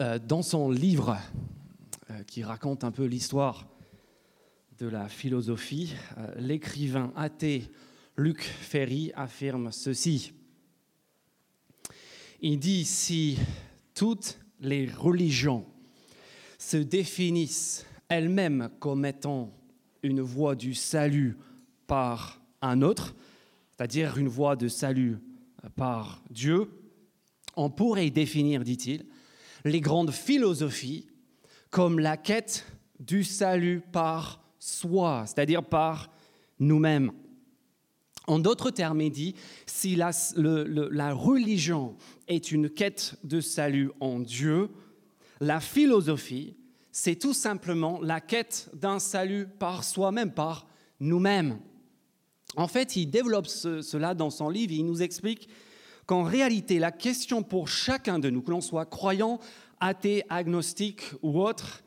Euh, dans son livre euh, qui raconte un peu l'histoire de la philosophie, euh, l'écrivain athée Luc Ferry affirme ceci. Il dit si toutes les religions se définissent elles-mêmes comme étant une voie du salut par un autre, c'est-à-dire une voie de salut par Dieu, on pourrait définir, dit-il, les grandes philosophies comme la quête du salut par soi, c'est-à-dire par nous-mêmes. En d'autres termes, il dit, si la, religion est une quête de salut en Dieu, la philosophie, c'est tout simplement la quête d'un salut par soi-même, par nous-mêmes. En fait, il développe cela dans son livre, il nous explique qu'en réalité, la question pour chacun de nous, que l'on soit croyant, athée, agnostique ou autre,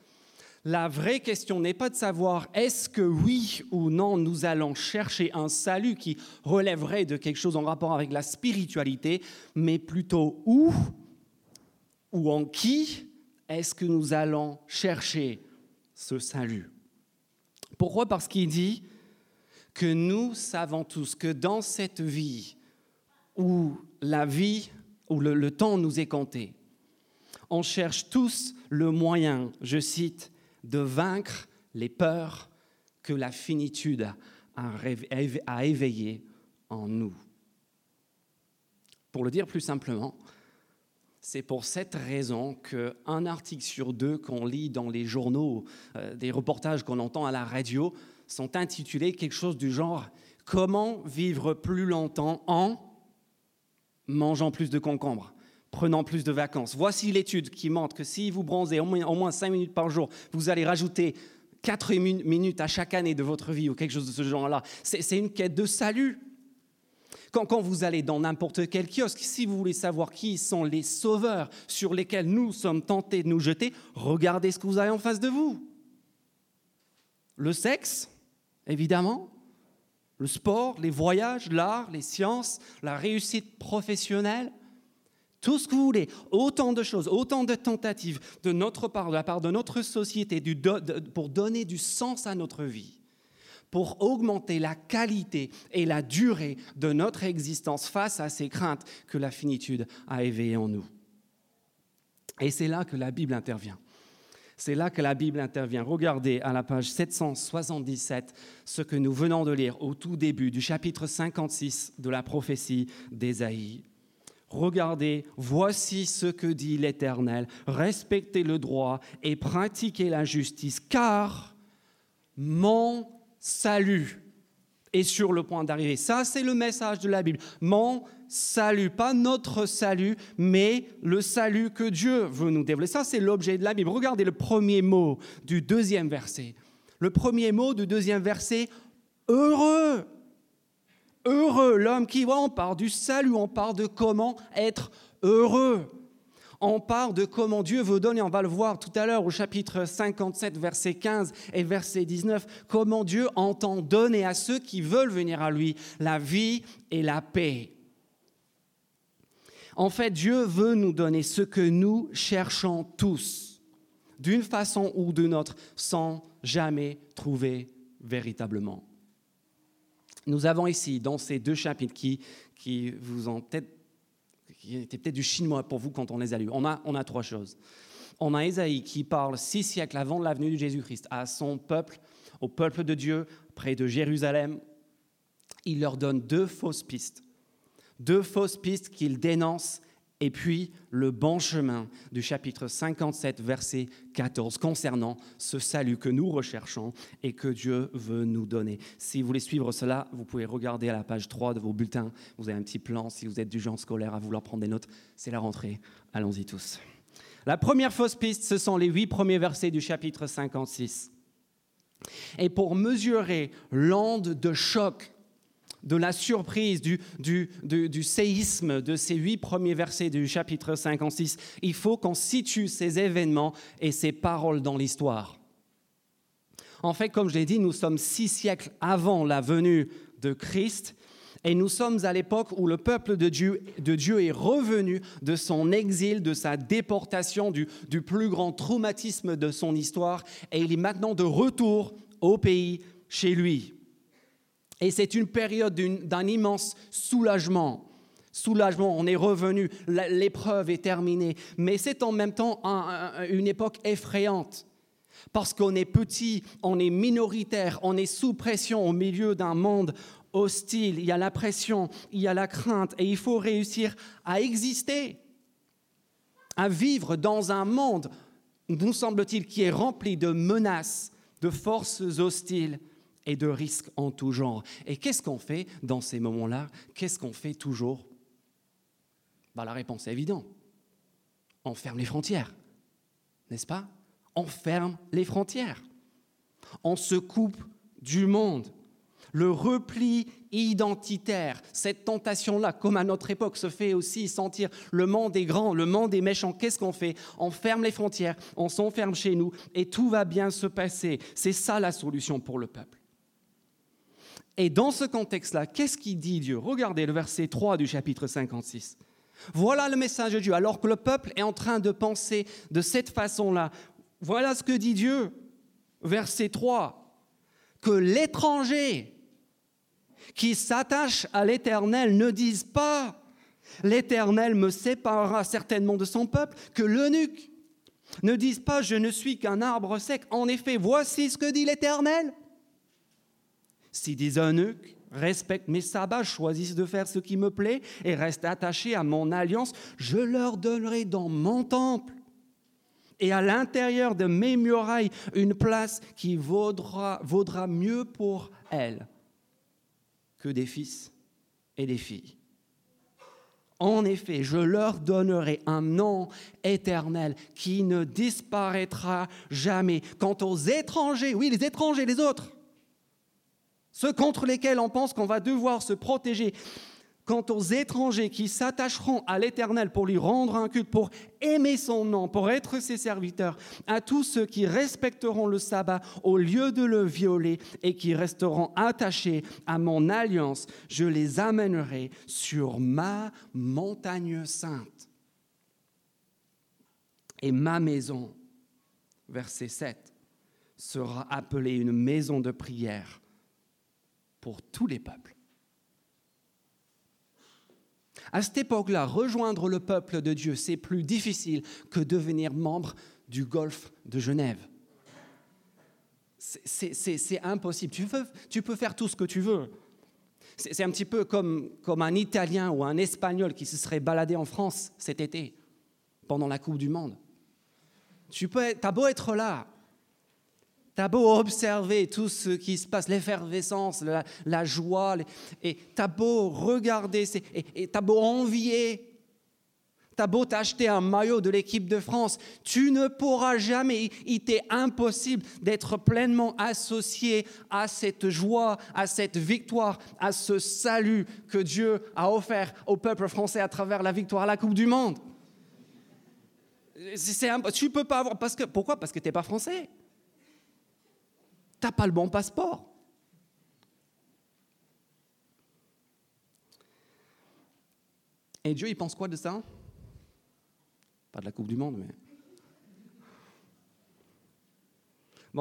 la vraie question n'est pas de savoir est-ce que oui ou non nous allons chercher un salut qui relèverait de quelque chose en rapport avec la spiritualité, mais plutôt où ou en qui est-ce que nous allons chercher ce salut. Pourquoi? Parce qu'il dit que nous savons tous que dans cette vie, où la vie, où le, temps nous est compté, on cherche tous le moyen, je cite, de vaincre les peurs que la finitude a éveillées en nous. Pour le dire plus simplement, c'est pour cette raison qu'un article sur deux qu'on lit dans les journaux, euh, des reportages qu'on entend à la radio, sont intitulés quelque chose du genre Comment vivre plus longtemps en mangeant plus de concombres, prenant plus de vacances. Voici l'étude qui montre que si vous bronzez au moins, au moins 5 minutes par jour, vous allez rajouter 4 minutes à chaque année de votre vie ou quelque chose de ce genre-là. C'est une quête de salut. Quand, quand, vous allez dans n'importe quel kiosque, si vous voulez savoir qui sont les sauveurs sur lesquels nous sommes tentés de nous jeter, regardez ce que vous avez en face de vous. Le sexe, évidemment, le sport, les voyages, l'art, les sciences, la réussite professionnelle, tout ce que vous voulez, autant de choses, autant de tentatives de notre part, de la part de notre société, pour donner du sens à notre vie, pour augmenter la qualité et la durée de notre existence face à ces craintes que la finitude a éveillées en nous. Et c'est là que la Bible intervient. C'est là que la Bible intervient. Regardez à la page 777 ce que nous venons de lire au tout début du chapitre 56 de la prophétie d'Ésaïe. Regardez, voici ce que dit l'Éternel. Respectez le droit et pratiquez la justice, car mon salut est sur le point d'arriver. Ça, c'est le message de la Bible. Mon salut, pas notre salut, mais le salut que Dieu veut nous développer. Ça, c'est l'objet de la Bible. Regardez le premier mot du deuxième verset. Le premier mot du deuxième verset, heureux. Heureux, l'homme qui, voit, on parle du salut, on parle de comment être heureux. On parle de comment Dieu veut donner, on va le voir tout à l'heure au chapitre 57, verset 15 et verset 19, comment Dieu entend donner à ceux qui veulent venir à lui la vie et la paix. En fait, Dieu veut nous donner ce que nous cherchons tous, d'une façon ou d'une autre, sans jamais trouver véritablement. Nous avons ici, dans ces deux chapitres qui, vous ont peut-être, qui étaient peut-être du chinois pour vous quand on les a lus, on a, on a trois choses. On a Ésaïe qui parle six siècles avant la venue de Jésus-Christ à son peuple, au peuple de Dieu, près de Jérusalem. Il leur donne deux fausses pistes deux fausses pistes qu'il dénonce, et puis le bon chemin du chapitre 57, verset 14, concernant ce salut que nous recherchons et que Dieu veut nous donner. Si vous voulez suivre cela, vous pouvez regarder à la page 3 de vos bulletins. Vous avez un petit plan si vous êtes du genre scolaire à vouloir prendre des notes. C'est la rentrée. Allons-y tous. La première fausse piste, ce sont les huit premiers versets du chapitre 56. Et pour mesurer l'onde de choc de la surprise, du, séisme de ces huit premiers versets du chapitre 56, il faut qu'on situe ces événements et ces paroles dans l'histoire. En fait, comme je l'ai dit, nous sommes six siècles avant la venue de Christ Et nous sommes à l'époque où le peuple de Dieu, est revenu de son exil, de sa déportation, du plus grand traumatisme de son histoire, et il est maintenant de retour au pays, chez lui. Et c'est une période d'un immense soulagement. Soulagement, on est revenu, l'épreuve est terminée, mais c'est en même temps une époque effrayante. Parce qu'on est petit, on est minoritaire, on est sous pression au milieu d'un monde hostile, il y a la pression, il y a la crainte, et il faut réussir à exister, à vivre dans un monde, nous semble-t-il, qui est rempli de menaces, de forces hostiles et de risques en tout genre. Et qu'est-ce qu'on fait dans ces moments-là? Qu'est-ce qu'on fait toujours? Bah, La réponse est évidente. On ferme les frontières, n'est-ce pas? On ferme les frontières. On se coupe du monde le repli identitaire, cette tentation-là, comme à notre époque, se fait aussi sentir le monde est grand, le monde est méchant. Qu'est-ce qu'on fait? On ferme les frontières, on s'enferme chez nous et tout va bien se passer. C'est ça la solution pour le peuple. Et dans ce contexte-là, qu'est-ce qu'il dit Dieu? Regardez le verset 3 du chapitre 56. Voilà le message de Dieu. Alors que le peuple est en train de penser de cette façon-là, voilà ce que dit Dieu. Verset 3. Que l'étranger qui s'attachent à l'Éternel ne disent pas L'Éternel me séparera certainement de son peuple, que l'eunuque ne dise pas Je ne suis qu'un arbre sec. En effet, voici ce que dit l'Éternel. Si des eunuques respectent mes sabbats, choisissent de faire ce qui me plaît et restent attachés à mon alliance, je leur donnerai dans mon temple et à l'intérieur de mes murailles une place qui vaudra, vaudra mieux pour elles que des fils et des filles. En effet, je leur donnerai un nom éternel qui ne disparaîtra jamais. Quant aux étrangers, oui, les étrangers, les autres, ceux contre lesquels on pense qu'on va devoir se protéger, Quant aux étrangers qui s'attacheront à l'Éternel pour lui rendre un culte, pour aimer son nom, pour être ses serviteurs, à tous ceux qui respecteront le sabbat au lieu de le violer et qui resteront attachés à mon alliance, je les amènerai sur ma montagne sainte. Et ma maison, verset 7, sera appelée une maison de prière pour tous les peuples. À cette époque-là, rejoindre le peuple de Dieu, c'est plus difficile que devenir membre du Golfe de Genève. C'est impossible. Tu, peux faire tout ce que tu veux. C'est un petit peu comme, comme un Italien ou un Espagnol qui se serait baladé en France cet été, pendant la Coupe du Monde. Tu peux, as beau être là, T'as beau observer tout ce qui se passe, l'effervescence, la, joie, et t'as beau regarder, et t'as beau envier, t'as beau t'acheter un maillot de l'équipe de France, tu ne pourras jamais, il t'est impossible d'être pleinement associé à cette joie, à cette victoire, à ce salut que Dieu a offert au peuple français à travers la victoire à la Coupe du Monde. C'est, tu peux pas avoir, parce que, pourquoi? Parce que tu n'es pas français n'as pas le bon passeport. Et Dieu, il pense quoi de ça? Pas de la Coupe du Monde, mais...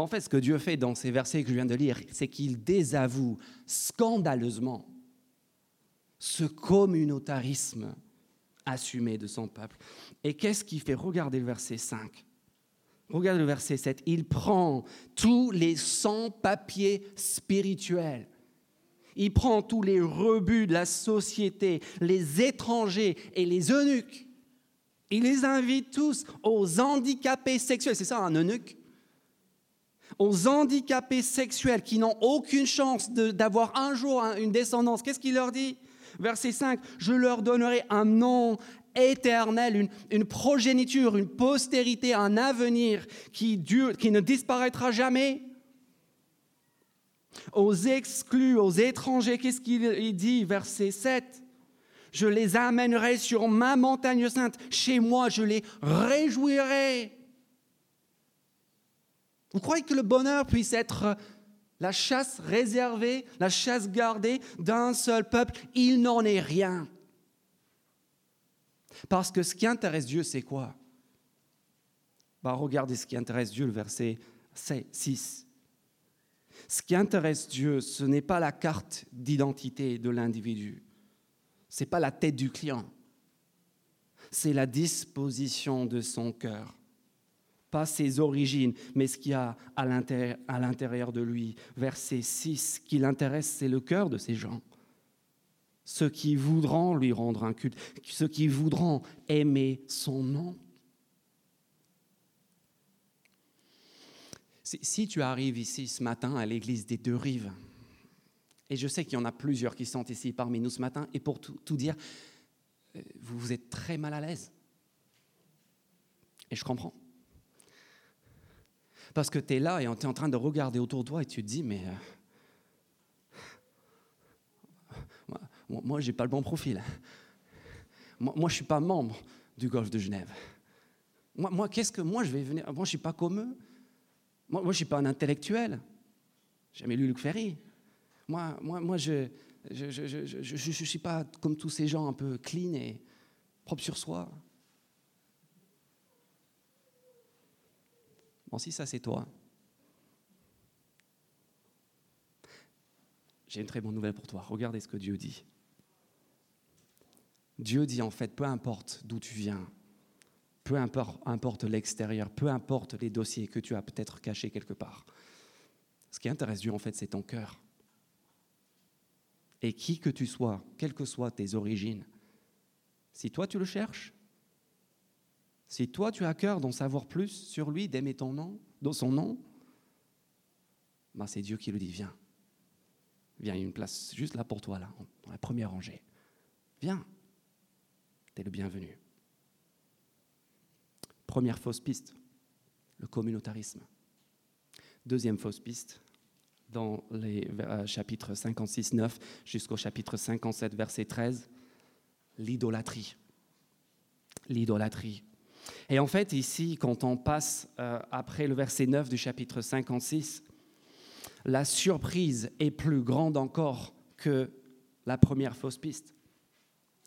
en fait, ce que Dieu fait dans ces versets que je viens de lire, c'est qu'il désavoue scandaleusement ce communautarisme assumé de son peuple. Et qu'est-ce qui fait Regardez le verset 5. Regarde le verset 7. Il prend tous les sans-papiers spirituels. Il prend tous les rebuts de la société, les étrangers et les eunuques. Il les invite tous aux handicapés sexuels. C'est ça un eunuque? Aux handicapés sexuels qui n'ont aucune chance d'avoir un jour une descendance. Qu'est-ce qu'il leur dit? Verset 5, je leur donnerai un nom éternelle, une, progéniture, une postérité, un avenir qui, qui ne disparaîtra jamais. Aux exclus, aux étrangers, qu'est-ce qu'il dit, verset 7 Je les amènerai sur ma montagne sainte, chez moi, je les réjouirai. Vous croyez que le bonheur puisse être la chasse réservée, la chasse gardée d'un seul peuple, il n'en est rien. Parce que ce qui intéresse Dieu, c'est quoi? Bah, Regardez ce qui intéresse Dieu, le verset 6. Ce qui intéresse Dieu, ce n'est pas la carte d'identité de l'individu, ce n'est pas la tête du client, c'est la disposition de son cœur. Pas ses origines, mais ce qu'il y a à l'intérieur de lui. Verset 6, ce qui l'intéresse, c'est le cœur de ces gens. Ceux qui voudront lui rendre un culte, ceux qui voudront aimer son nom. Si tu arrives ici ce matin à l'église des deux rives, et je sais qu'il y en a plusieurs qui sont ici parmi nous ce matin, et pour tout, dire, euh, vous, vous êtes très mal à l'aise. Et je comprends. Parce que tu es là et tu es en train de regarder autour de toi et tu te dis, mais euh, moi, je n'ai pas le bon profil. Moi, je ne suis pas membre du Golfe de Genève. Moi, moi qu'est-ce que moi je vais venir? Moi, je ne suis pas comme eux. Moi, moi je ne suis pas un intellectuel. Jamais lu Luc Ferry. Moi, moi, moi je ne je, je, je, je, suis pas comme tous ces gens un peu clean et propres sur soi. Bon, si ça c'est toi, j'ai une très bonne nouvelle pour toi. Regardez ce que Dieu dit. Dieu dit en fait, peu importe d'où tu viens, peu importe, l'extérieur, peu importe les dossiers que tu as peut-être cachés quelque part. Ce qui intéresse Dieu, en fait, c'est ton cœur. Et qui que tu sois, quelles que soient tes origines, si toi tu le cherches, si toi tu as cœur d'en savoir plus sur lui, d'aimer ton nom, dans son nom, ben c'est Dieu qui le dit, viens. Viens, il y a une place juste là pour toi, là, dans la première rangée. Viens, tu es le bienvenu. Première fausse piste, le communautarisme. Deuxième fausse piste, dans les euh, chapitres 56, 9 jusqu'au chapitre 57, verset 13, l'idolâtrie. L'idolâtrie. Et en fait, ici, quand on passe euh, après le verset 9 du chapitre 56, la surprise est plus grande encore que la première fausse piste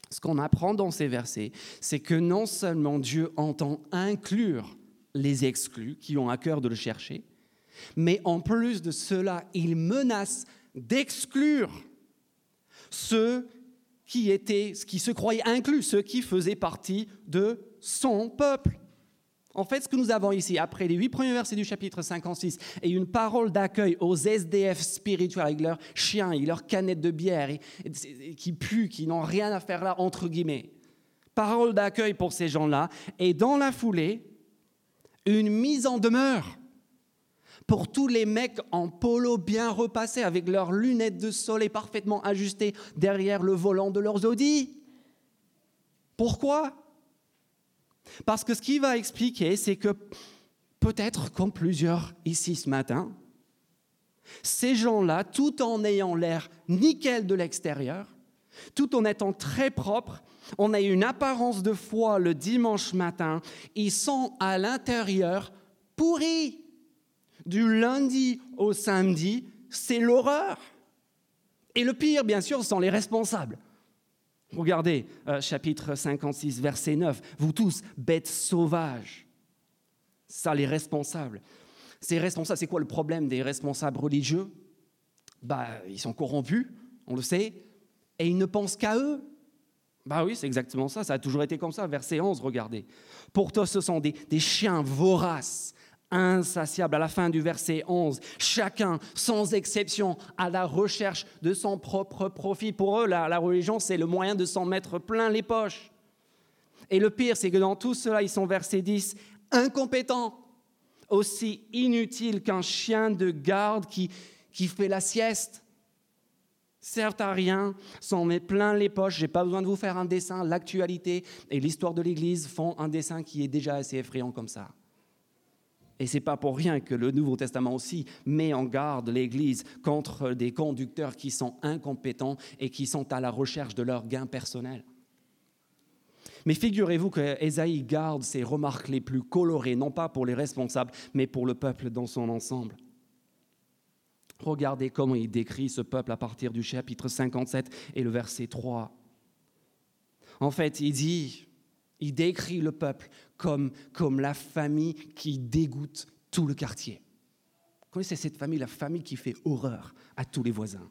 ce qu'on apprend dans ces versets, c'est que non seulement Dieu entend inclure les exclus qui ont à cœur de le chercher, mais en plus de cela, il menace d'exclure ceux qui étaient, qui se croyaient inclus, ceux qui faisaient partie de son peuple. En fait, ce que nous avons ici, après les huit premiers versets du chapitre 56, est une parole d'accueil aux SDF spirituels avec leurs chiens et leurs canettes de bière qui puent, qui n'ont rien à faire là, entre guillemets. Parole d'accueil pour ces gens-là. Et dans la foulée, une mise en demeure pour tous les mecs en polo bien repassés avec leurs lunettes de soleil parfaitement ajustées derrière le volant de leurs Audi. Pourquoi? Parce que ce qu'il va expliquer, c'est que peut-être comme plusieurs ici ce matin, ces gens-là, tout en ayant l'air nickel de l'extérieur, tout en étant très propres, on a une apparence de foi le dimanche matin, ils sont à l'intérieur pourris. Du lundi au samedi, c'est l'horreur. Et le pire, bien sûr, sont les responsables. Regardez euh, chapitre 56, verset 9. Vous tous, bêtes sauvages. Ça, les responsables. Ces responsables, c'est quoi le problème des responsables religieux? Bah, Ils sont corrompus, on le sait, et ils ne pensent qu'à eux. Bah oui, c'est exactement ça, ça a toujours été comme ça. Verset 11, regardez. Pourtant, ce sont des chiens voraces insatiable. À la fin du verset 11, chacun, sans exception, à la recherche de son propre profit. Pour eux, la, religion, c'est le moyen de s'en mettre plein les poches. Et le pire, c'est que dans tout cela, ils sont verset 10, incompétents, aussi inutiles qu'un chien de garde qui, qui fait la sieste. Servent à rien, s'en met plein les poches. J'ai pas besoin de vous faire un dessin. L'actualité et l'histoire de l'Église font un dessin qui est déjà assez effrayant comme ça. Et c'est pas pour rien que le Nouveau Testament aussi met en garde l'Église contre des conducteurs qui sont incompétents et qui sont à la recherche de leur gain personnel. Mais figurez-vous que Ésaïe garde ses remarques les plus colorées, non pas pour les responsables, mais pour le peuple dans son ensemble. Regardez comment il décrit ce peuple à partir du chapitre 57 et le verset 3. En fait, il dit, il décrit le peuple comme, comme la famille qui dégoûte tout le quartier. Vous connaissez cette famille, la famille qui fait horreur à tous les voisins.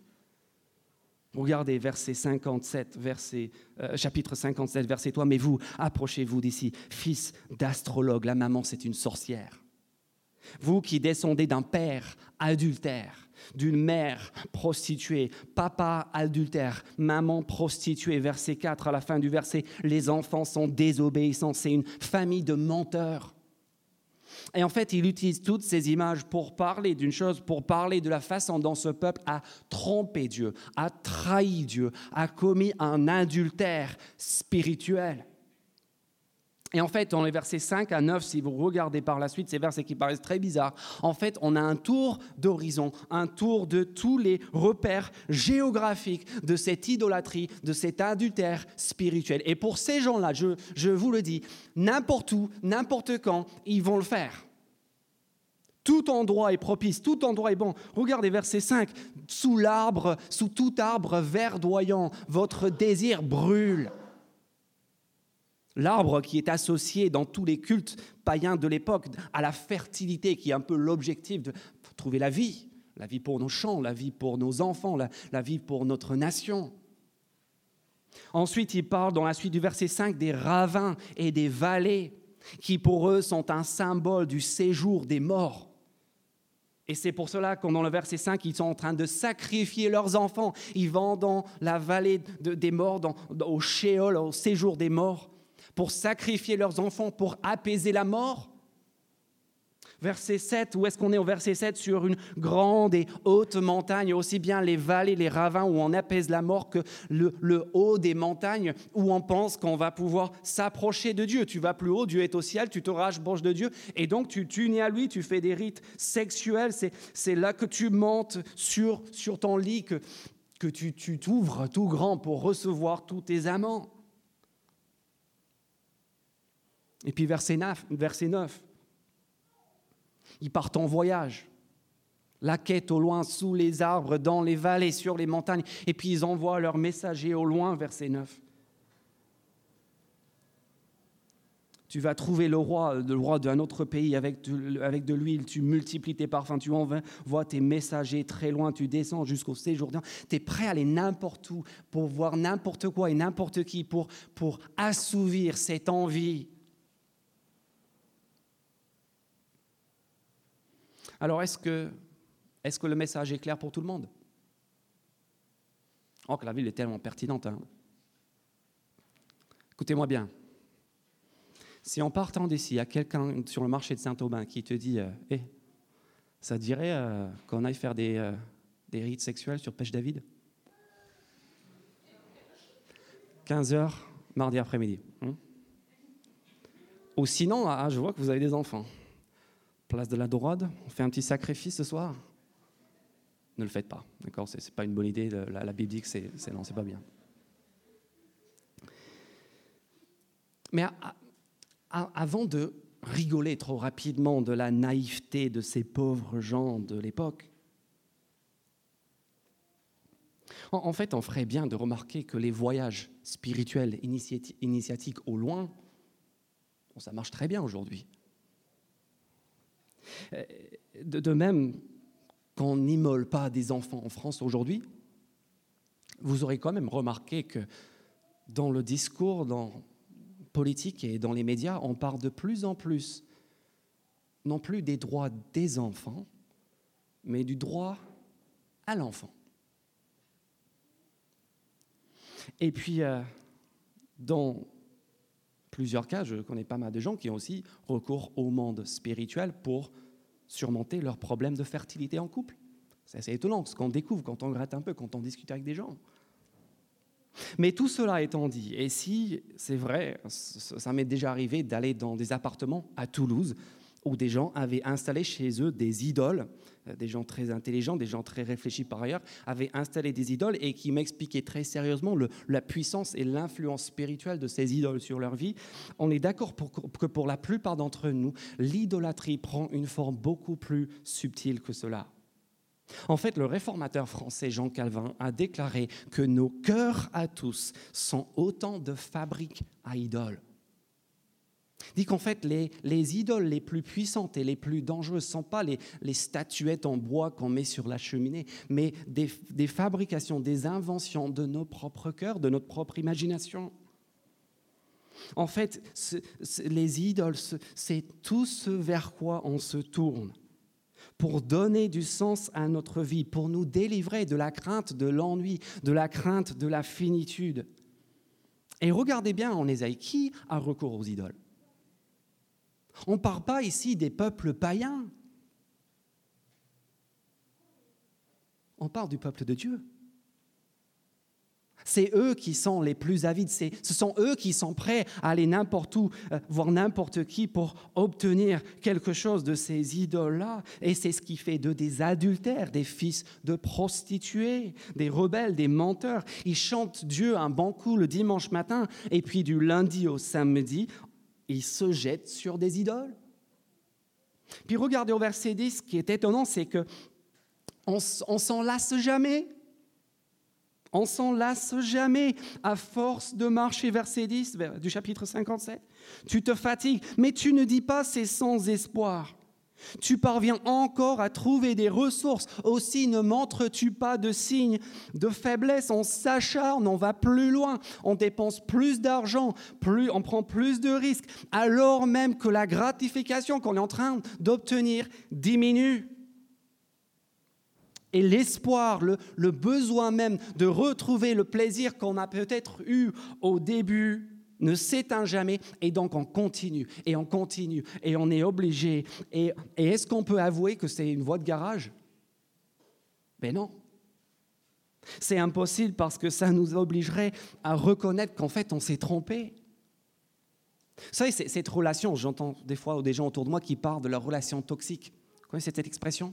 Regardez verset 57, verset, euh, chapitre 57, verset 3. Mais vous, approchez-vous d'ici, fils d'astrologue. La maman, c'est une sorcière. Vous qui descendez d'un père adultère, d'une mère prostituée, papa adultère, maman prostituée, verset 4 à la fin du verset, les enfants sont désobéissants, c'est une famille de menteurs. Et en fait, il utilise toutes ces images pour parler d'une chose, pour parler de la façon dont ce peuple a trompé Dieu, a trahi Dieu, a commis un adultère spirituel. Et en fait, dans les versets 5 à 9, si vous regardez par la suite ces versets qui paraissent très bizarres, en fait, on a un tour d'horizon, un tour de tous les repères géographiques de cette idolâtrie, de cet adultère spirituel. Et pour ces gens-là, je, je vous le dis, n'importe où, n'importe quand, ils vont le faire. Tout endroit est propice, tout endroit est bon. Regardez verset 5. Sous l'arbre, sous tout arbre verdoyant, votre désir brûle. L'arbre qui est associé dans tous les cultes païens de l'époque à la fertilité, qui est un peu l'objectif de trouver la vie, la vie pour nos champs, la vie pour nos enfants, la, vie pour notre nation. Ensuite, il parle dans la suite du verset 5 des ravins et des vallées, qui pour eux sont un symbole du séjour des morts. Et c'est pour cela que dans le verset 5, ils sont en train de sacrifier leurs enfants. Ils vont dans la vallée des morts, au Sheol, au séjour des morts pour sacrifier leurs enfants, pour apaiser la mort? Verset 7, où est-ce qu'on est au verset 7 Sur une grande et haute montagne, aussi bien les vallées, les ravins où on apaise la mort que le, haut des montagnes où on pense qu'on va pouvoir s'approcher de Dieu. Tu vas plus haut, Dieu est au ciel, tu te rapproches de Dieu et donc tu t'unis à lui, tu fais des rites sexuels. C'est là que tu montes sur, sur ton lit, que, que tu t'ouvres tout grand pour recevoir tous tes amants. Et puis verset 9, verset 9 ils partent en voyage. La quête au loin, sous les arbres, dans les vallées, sur les montagnes. Et puis ils envoient leurs messagers au loin, verset 9. Tu vas trouver le roi, le roi d'un autre pays avec de, avec de l'huile, tu multiplies tes parfums, tu envoies tes messagers très loin, tu descends jusqu'au séjour. Tu es prêt à aller n'importe où pour voir n'importe quoi et n'importe qui, pour, pour assouvir cette envie Alors, est-ce que, le message est clair pour tout le monde? Oh, que la ville est tellement pertinente. Hein. Écoutez-moi bien. Si en partant d'ici, il y a quelqu'un sur le marché de Saint-Aubin qui te dit Hé, eh, ça dirait euh, qu'on aille faire des, euh, des rites sexuels sur Pêche David? 15 heures, mardi après-midi. Hein Ou sinon, ah, je vois que vous avez des enfants place de la droite, on fait un petit sacrifice ce soir? Ne le faites pas, d'accord? Ce n'est pas une bonne idée. La, Bible dit que c'est, non, c'est pas bien. Mais avant de rigoler trop rapidement de la naïveté de ces pauvres gens de l'époque, en, fait, on ferait bien de remarquer que les voyages spirituels initiatiques au loin, ça marche très bien aujourd'hui. Euh, de, même, qu'on n'immole pas des enfants en France aujourd'hui, vous aurez quand même remarqué que dans le discours dans politique et dans les médias, on parle de plus en plus non plus des droits des enfants, mais du droit à l'enfant. Et puis, euh, dans plusieurs cas, je connais pas mal de gens qui ont aussi recours au monde spirituel pour surmonter leurs problèmes de fertilité en couple. C'est assez étonnant ce qu'on découvre quand on gratte un peu, quand on discute avec des gens. Mais tout cela étant dit, et si c'est vrai, ça m'est déjà arrivé d'aller dans des appartements à Toulouse où des gens avaient installé chez eux des idoles, euh, des gens très intelligents, des gens très réfléchis par ailleurs, avaient installé des idoles et qui m'expliquaient très sérieusement la puissance et l'influence spirituelle de ces idoles sur leur vie. On est d'accord que pour la plupart d'entre nous, l'idolâtrie prend une forme beaucoup plus subtile que cela. En fait, le réformateur français Jean Calvin a déclaré que nos cœurs à tous sont autant de fabriques à idoles. Dit qu'en fait, les, idoles les plus puissantes et les plus dangereuses ne sont pas les, statuettes en bois qu'on met sur la cheminée, mais des, des fabrications, des inventions de nos propres cœurs, de notre propre imagination. En fait, les idoles, c'est tout ce vers quoi on se tourne pour donner du sens à notre vie, pour nous délivrer de la crainte de l'ennui, de la crainte de la finitude. Et regardez bien en Ésaïe, qui a recours aux idoles? On ne parle pas ici des peuples païens. On parle du peuple de Dieu. C'est eux qui sont les plus avides, ce sont eux qui sont prêts à aller n'importe où, euh, voir n'importe qui pour obtenir quelque chose de ces idoles-là. Et c'est ce qui fait d'eux des adultères, des fils de prostituées, des rebelles, des menteurs. Ils chantent Dieu un bon coup le dimanche matin, et puis du lundi au samedi, ils se jettent sur des idoles. Puis regardez au verset 10, ce qui est étonnant, c'est que on, on s'en lasse jamais. On s'en lasse jamais à force de marcher, verset 10 du chapitre 57. Tu te fatigues, mais tu ne dis pas c'est sans espoir. Tu parviens encore à trouver des ressources. Aussi ne montres-tu pas de signes de faiblesse. On s'acharne, on va plus loin, on dépense plus d'argent, plus, on prend plus de risques, alors même que la gratification qu'on est en train d'obtenir diminue et l'espoir, le, besoin même de retrouver le plaisir qu'on a peut-être eu au début ne s'éteint jamais et donc on continue et on continue et on est obligé. Et, est-ce qu'on peut avouer que c'est une voie de garage? Ben non. C'est impossible parce que ça nous obligerait à reconnaître qu'en fait on s'est trompé. Vous savez, cette relation, j'entends des fois des gens autour de moi qui parlent de leur relation toxique. Vous connaissez cette expression?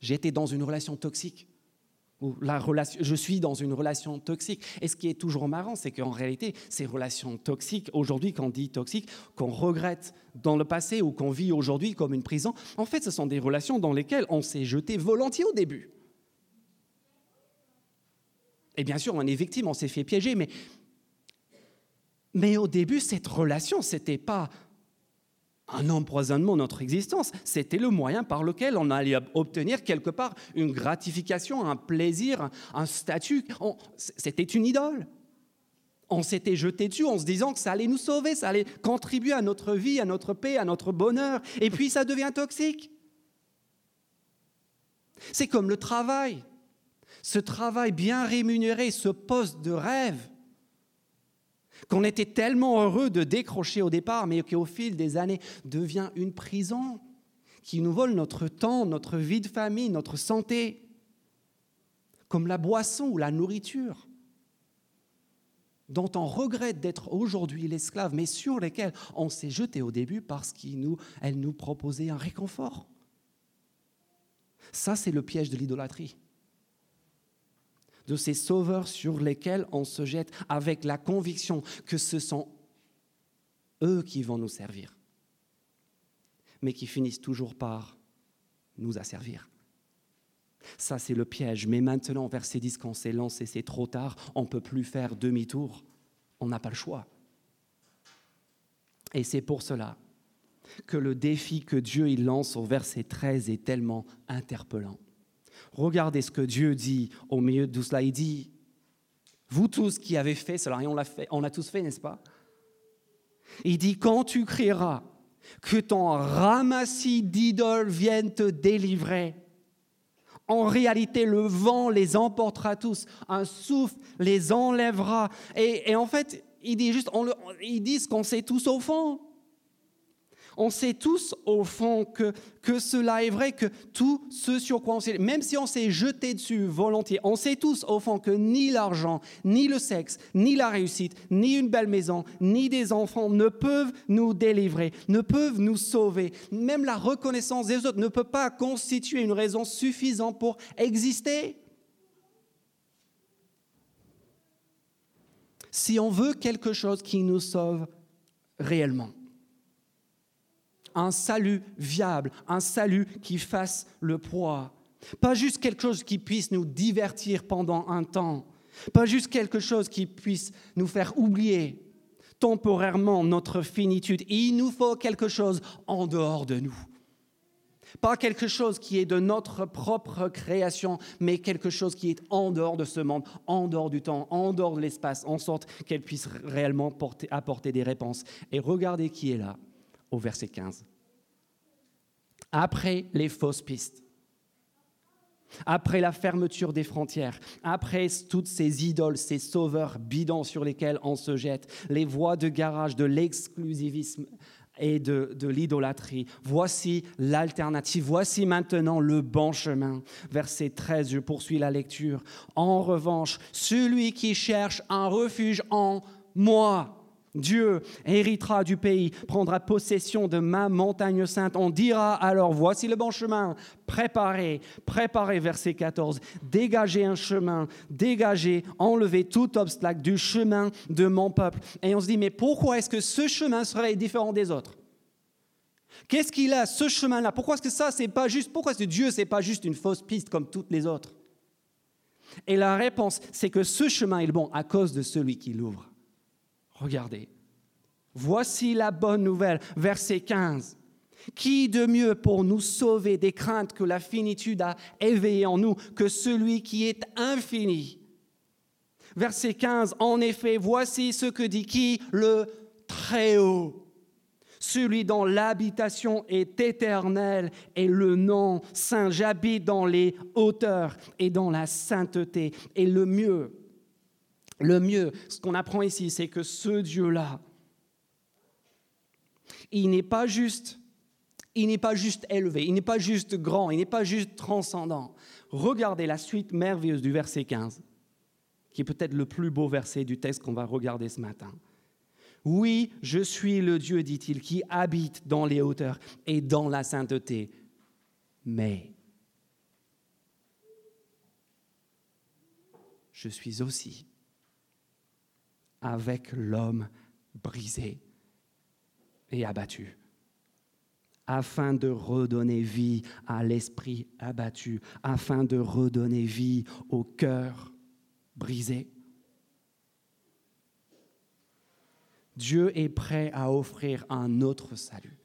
J'étais dans une relation toxique. Je suis dans une relation toxique. Et ce qui est toujours marrant, c'est qu'en réalité, ces relations toxiques, aujourd'hui, quand on dit toxiques, qu'on regrette dans le passé ou qu'on vit aujourd'hui comme une prison, en fait, ce sont des relations dans lesquelles on s'est jeté volontiers au début. Et bien sûr, on est victime, on s'est fait piéger, mais, mais au début, cette relation, ce n'était pas un empoisonnement de notre existence. C'était le moyen par lequel on allait obtenir quelque part une gratification, un plaisir, un statut. C'était une idole. On s'était jeté dessus en se disant que ça allait nous sauver, ça allait contribuer à notre vie, à notre paix, à notre bonheur. Et puis ça devient toxique. C'est comme le travail. Ce travail bien rémunéré, ce poste de rêve, qu'on était tellement heureux de décrocher au départ, mais qui au fil des années devient une prison qui nous vole notre temps, notre vie de famille, notre santé, comme la boisson ou la nourriture, dont on regrette d'être aujourd'hui l'esclave, mais sur lesquelles on s'est jeté au début parce qu'elle nous, nous proposait un réconfort. Ça, c'est le piège de l'idolâtrie de ces sauveurs sur lesquels on se jette avec la conviction que ce sont eux qui vont nous servir, mais qui finissent toujours par nous asservir. Ça, c'est le piège. Mais maintenant, verset 10, quand c'est lancé, c'est trop tard, on ne peut plus faire demi-tour, on n'a pas le choix. Et c'est pour cela que le défi que Dieu lance au verset 13 est tellement interpellant. Regardez ce que Dieu dit au milieu de tout cela. Il dit, vous tous qui avez fait cela, et on l'a fait, on l'a tous fait, n'est-ce pas? Il dit, quand tu crieras, que ton ramassis d'idoles vienne te délivrer. En réalité, le vent les emportera tous, un souffle les enlèvera. Et, en fait, il dit juste, on ils disent qu'on sait tous au fond. On sait tous au fond que, que cela est vrai, que tout ce sur quoi on s'est, même si on s'est jeté dessus volontiers, on sait tous au fond que ni l'argent, ni le sexe, ni la réussite, ni une belle maison, ni des enfants ne peuvent nous délivrer, ne peuvent nous sauver. Même la reconnaissance des autres ne peut pas constituer une raison suffisante pour exister. Si on veut quelque chose qui nous sauve réellement un salut viable, un salut qui fasse le poids. Pas juste quelque chose qui puisse nous divertir pendant un temps. Pas juste quelque chose qui puisse nous faire oublier temporairement notre finitude. Il nous faut quelque chose en dehors de nous. Pas quelque chose qui est de notre propre création, mais quelque chose qui est en dehors de ce monde, en dehors du temps, en dehors de l'espace, en sorte qu'elle puisse réellement apporter des réponses. Et regardez qui est là, au verset 15. Après les fausses pistes, après la fermeture des frontières, après toutes ces idoles, ces sauveurs bidons sur lesquels on se jette, les voies de garage, de l'exclusivisme et de, de l'idolâtrie. Voici l'alternative, voici maintenant le bon chemin. Verset 13, je poursuis la lecture. En revanche, celui qui cherche un refuge en moi, Dieu héritera du pays, prendra possession de ma montagne sainte. On dira alors, voici le bon chemin, préparez, préparez, verset 14, dégagez un chemin, dégagez, enlevez tout obstacle du chemin de mon peuple. Et on se dit, mais pourquoi est-ce que ce chemin serait différent des autres? Qu'est-ce qu'il a, ce chemin-là? Pourquoi est-ce que ça, c'est pas juste Pourquoi est-ce que Dieu, c'est pas juste une fausse piste comme toutes les autres? Et la réponse, c'est que ce chemin est bon à cause de celui qui l'ouvre. Regardez. Voici la bonne nouvelle, verset 15. Qui de mieux pour nous sauver des craintes que la finitude a éveillées en nous que celui qui est infini? Verset 15, en effet, voici ce que dit qui? Le Très-Haut, celui dont l'habitation est éternelle et le nom saint. J'habite dans les hauteurs et dans la sainteté. Et le mieux, le mieux, ce qu'on apprend ici, c'est que ce Dieu-là, il n'est pas juste, il n'est pas juste élevé, il n'est pas juste grand, il n'est pas juste transcendant. Regardez la suite merveilleuse du verset 15, qui est peut-être le plus beau verset du texte qu'on va regarder ce matin. Oui, je suis le Dieu, dit-il, qui habite dans les hauteurs et dans la sainteté. Mais je suis aussi avec l'homme brisé et abattu, afin de redonner vie à l'esprit abattu, afin de redonner vie au cœur brisé. Dieu est prêt à offrir un autre salut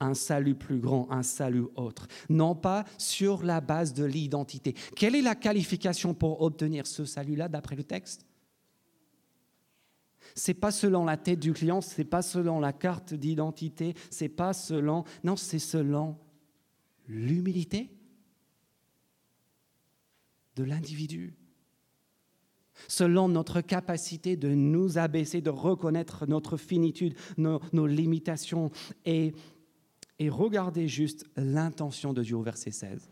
un salut plus grand, un salut autre, non pas sur la base de l'identité. Quelle est la qualification pour obtenir ce salut-là d'après le texte? C'est pas selon la tête du client, c'est pas selon la carte d'identité, c'est pas selon non, c'est selon l'humilité de l'individu. Selon notre capacité de nous abaisser, de reconnaître notre finitude, nos, limitations et, et regardez juste l'intention de Dieu au verset 16.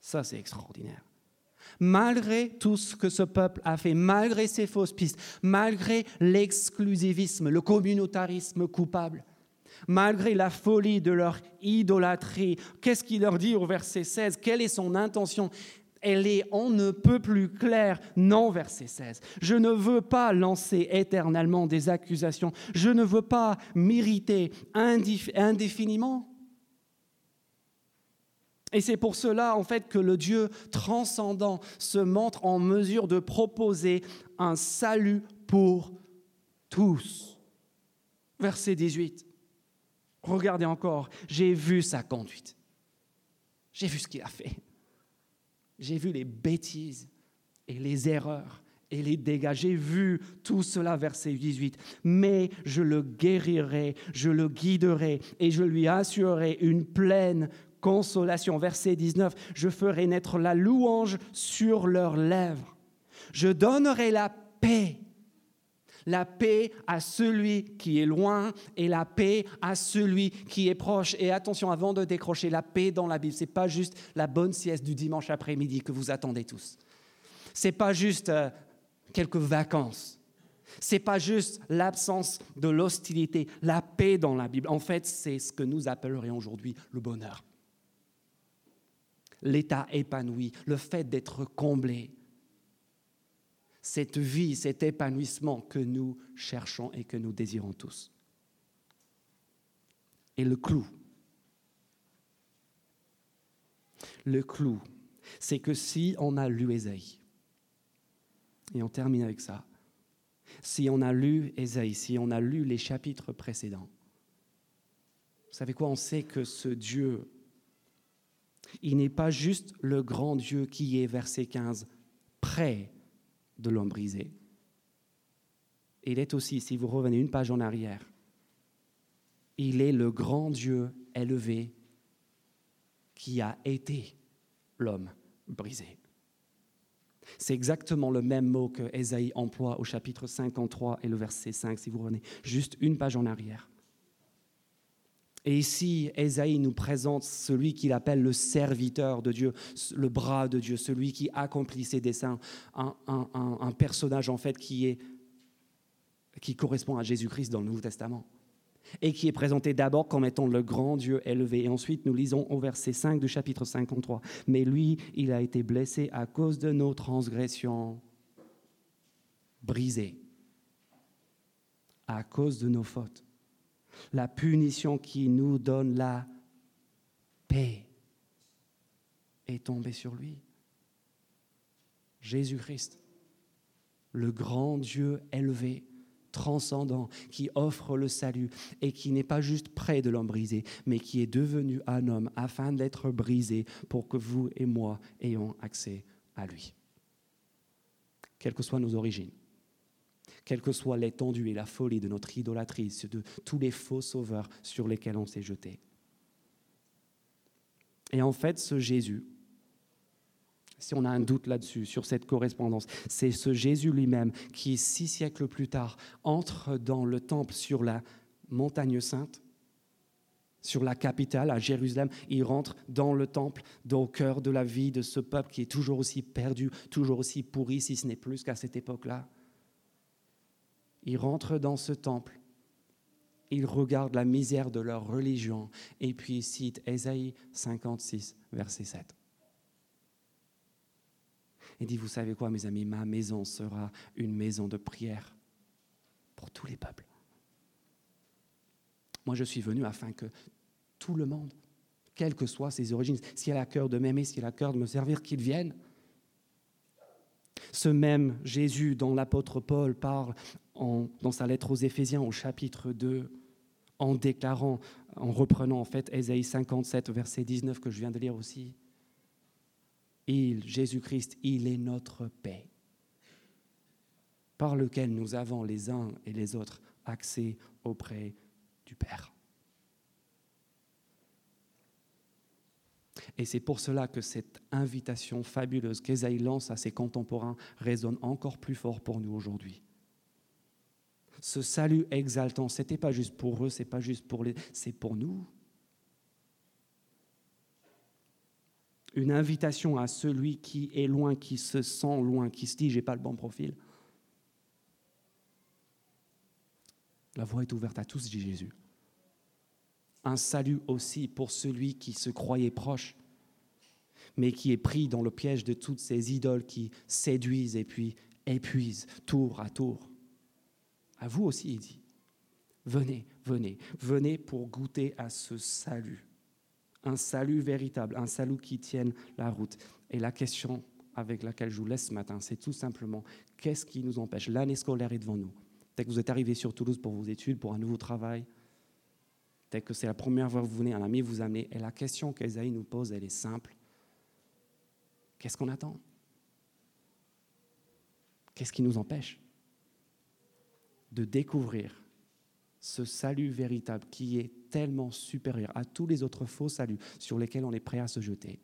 Ça, c'est extraordinaire malgré tout ce que ce peuple a fait, malgré ses fausses pistes, malgré l'exclusivisme, le communautarisme coupable, malgré la folie de leur idolâtrie. Qu'est-ce qu'il leur dit au verset 16 Quelle est son intention? Elle est on ne peut plus claire. Non, verset 16. Je ne veux pas lancer éternellement des accusations. Je ne veux pas m'irriter indéfiniment. Et c'est pour cela, en fait, que le Dieu transcendant se montre en mesure de proposer un salut pour tous. Verset 18. Regardez encore, j'ai vu sa conduite. J'ai vu ce qu'il a fait. J'ai vu les bêtises et les erreurs et les dégâts. J'ai vu tout cela, verset 18. Mais je le guérirai, je le guiderai et je lui assurerai une pleine consolation. Verset 19, je ferai naître la louange sur leurs lèvres. Je donnerai la paix. La paix à celui qui est loin et la paix à celui qui est proche. Et attention, avant de décrocher la paix dans la Bible, ce n'est pas juste la bonne sieste du dimanche après-midi que vous attendez tous. Ce n'est pas juste euh, quelques vacances. C'est pas juste l'absence de l'hostilité, la paix dans la Bible. En fait, c'est ce que nous appellerions aujourd'hui le bonheur l'état épanoui, le fait d'être comblé. Cette vie, cet épanouissement que nous cherchons et que nous désirons tous. Et le clou, le clou, c'est que si on a lu Ésaïe, et on termine avec ça, si on a lu Ésaïe, si on a lu les chapitres précédents, vous savez quoi On sait que ce Dieu, il n'est pas juste le grand Dieu qui est, verset 15, près de l'homme brisé. Il est aussi, si vous revenez une page en arrière, il est le grand Dieu élevé qui a été l'homme brisé. C'est exactement le même mot que Ésaïe emploie au chapitre 53 et le verset 5, si vous revenez juste une page en arrière. Et ici, Ésaïe nous présente celui qu'il appelle le serviteur de Dieu, le bras de Dieu, celui qui accomplit ses desseins, un, personnage en fait qui, qui correspond à Jésus-Christ dans le Nouveau Testament et qui est présenté d'abord comme étant le grand Dieu élevé. Et ensuite, nous lisons au verset 5 du chapitre 53. Mais lui, il a été blessé à cause de nos transgressions, brisé à cause de nos fautes. La punition qui nous donne la paix est tombée sur lui. Jésus-Christ, le grand Dieu élevé, transcendant, qui offre le salut et qui n'est pas juste près de l'homme brisé, mais qui est devenu un homme afin d'être brisé pour que vous et moi ayons accès à lui. Quelles que soient nos origines, quelle que soit l'étendue et la folie de notre idolâtrie, de tous les faux sauveurs sur lesquels on s'est jeté. Et en fait, ce Jésus, si on a un doute là-dessus, sur cette correspondance. C'est ce Jésus lui-même qui, six siècles plus tard, entre dans le temple sur la montagne sainte, sur la capitale, à Jérusalem. Il rentre dans le temple, au cœur de la vie de ce peuple qui est toujours aussi perdu, toujours aussi pourri, si ce n'est plus qu'à cette époque-là. Il rentre dans ce temple. Il regarde la misère de leur religion et puis il cite Ésaïe 56, verset 7 et dit, vous savez quoi, mes amis, ma maison sera une maison de prière pour tous les peuples. Moi, je suis venu afin que tout le monde, quelles que soient ses origines, s'il a la cœur de m'aimer, s'il a la cœur de me servir, qu'il vienne. Ce même Jésus dont l'apôtre Paul parle dans sa lettre aux Éphésiens au chapitre 2, en déclarant, en reprenant en fait Ésaïe 57, verset 19 que je viens de lire aussi, il, Jésus-Christ, il est notre paix, par lequel nous avons les uns et les autres accès auprès du Père. Et c'est pour cela que cette invitation fabuleuse qu'Ésaïe lance à ses contemporains résonne encore plus fort pour nous aujourd'hui. Ce salut exaltant, ce n'était pas juste pour eux, c'est pas juste pour les, c'est pour nous. une invitation à celui qui est loin, qui se sent loin, qui se dit j'ai pas le bon profil. La voie est ouverte à tous, dit Jésus. Un salut aussi pour celui qui se croyait proche, mais qui est pris dans le piège de toutes ces idoles qui séduisent et puis épuisent tour à tour. À vous aussi, il dit. Venez, venez, venez pour goûter à ce salut un salut véritable, un salut qui tienne la route. Et la question avec laquelle je vous laisse ce matin, c'est tout simplement qu'est-ce qui nous empêche? L'année scolaire est devant nous. Peut-être que vous êtes arrivé sur Toulouse pour vos études, pour un nouveau travail. Que c'est la première fois que vous venez, un ami vous amener. Et la question qu'Esaïe nous pose, elle est simple. Qu'est-ce qu'on attend? Qu'est-ce qui nous empêche de découvrir ce salut véritable qui est tellement supérieur à tous les autres faux saluts sur lesquels on est prêt à se jeter?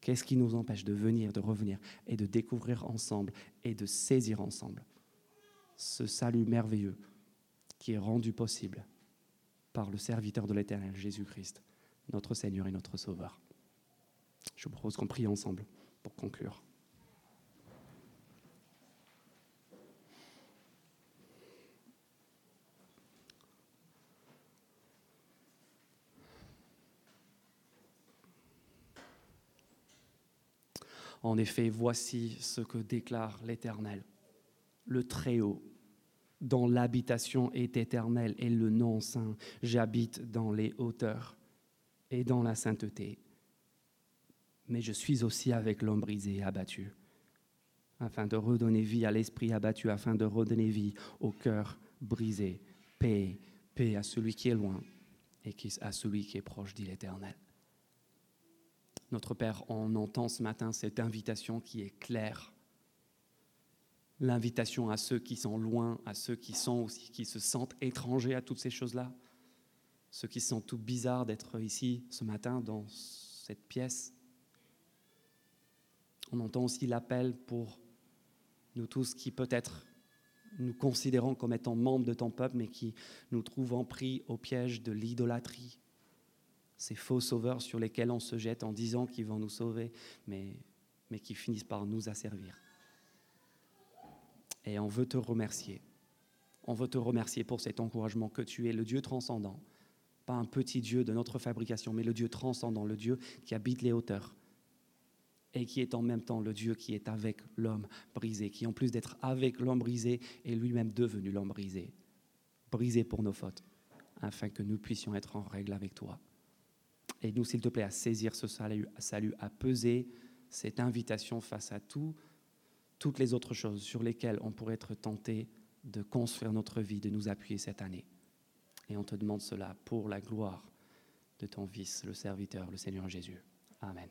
Qu'est-ce qui nous empêche de venir, de revenir et de découvrir ensemble et de saisir ensemble ce salut merveilleux qui est rendu possible par le serviteur de l'Éternel, Jésus-Christ, notre Seigneur et notre Sauveur. Je vous propose qu'on prie ensemble pour conclure. En effet, voici ce que déclare l'Éternel, le Très-Haut, dont l'habitation est éternelle et le nom saint. J'habite dans les hauteurs et dans la sainteté mais je suis aussi avec l'homme brisé et abattu, afin de redonner vie à l'esprit abattu, afin de redonner vie au cœur brisé. Paix, paix à celui qui est loin et à celui qui est proche, dit l'Éternel. Notre Père, on entend ce matin cette invitation qui est claire. L'invitation à ceux qui sont loin, à ceux qui sont aussi, qui se sentent étrangers à toutes ces choses-là, ceux qui se sentent tout bizarres d'être ici ce matin dans cette pièce. On entend aussi l'appel pour nous tous qui peut-être nous considérons comme étant membres de ton peuple, mais qui nous trouvons pris au piège de l'idolâtrie. Ces faux sauveurs sur lesquels on se jette en disant qu'ils vont nous sauver, mais, mais qui finissent par nous asservir. Et on veut te remercier. On veut te remercier pour cet encouragement que tu es le Dieu transcendant, pas un petit Dieu de notre fabrication, mais le Dieu transcendant, le Dieu qui habite les hauteurs, et qui est en même temps le Dieu qui est avec l'homme brisé, qui en plus d'être avec l'homme brisé est lui-même devenu l'homme brisé, brisé pour nos fautes, afin que nous puissions être en règle avec toi. Et nous, s'il te plaît, à saisir ce salut, à peser cette invitation face à tout, toutes les autres choses sur lesquelles on pourrait être tenté de construire notre vie, de nous appuyer cette année. Et on te demande cela pour la gloire de ton Fils, le serviteur, le Seigneur Jésus. Amen.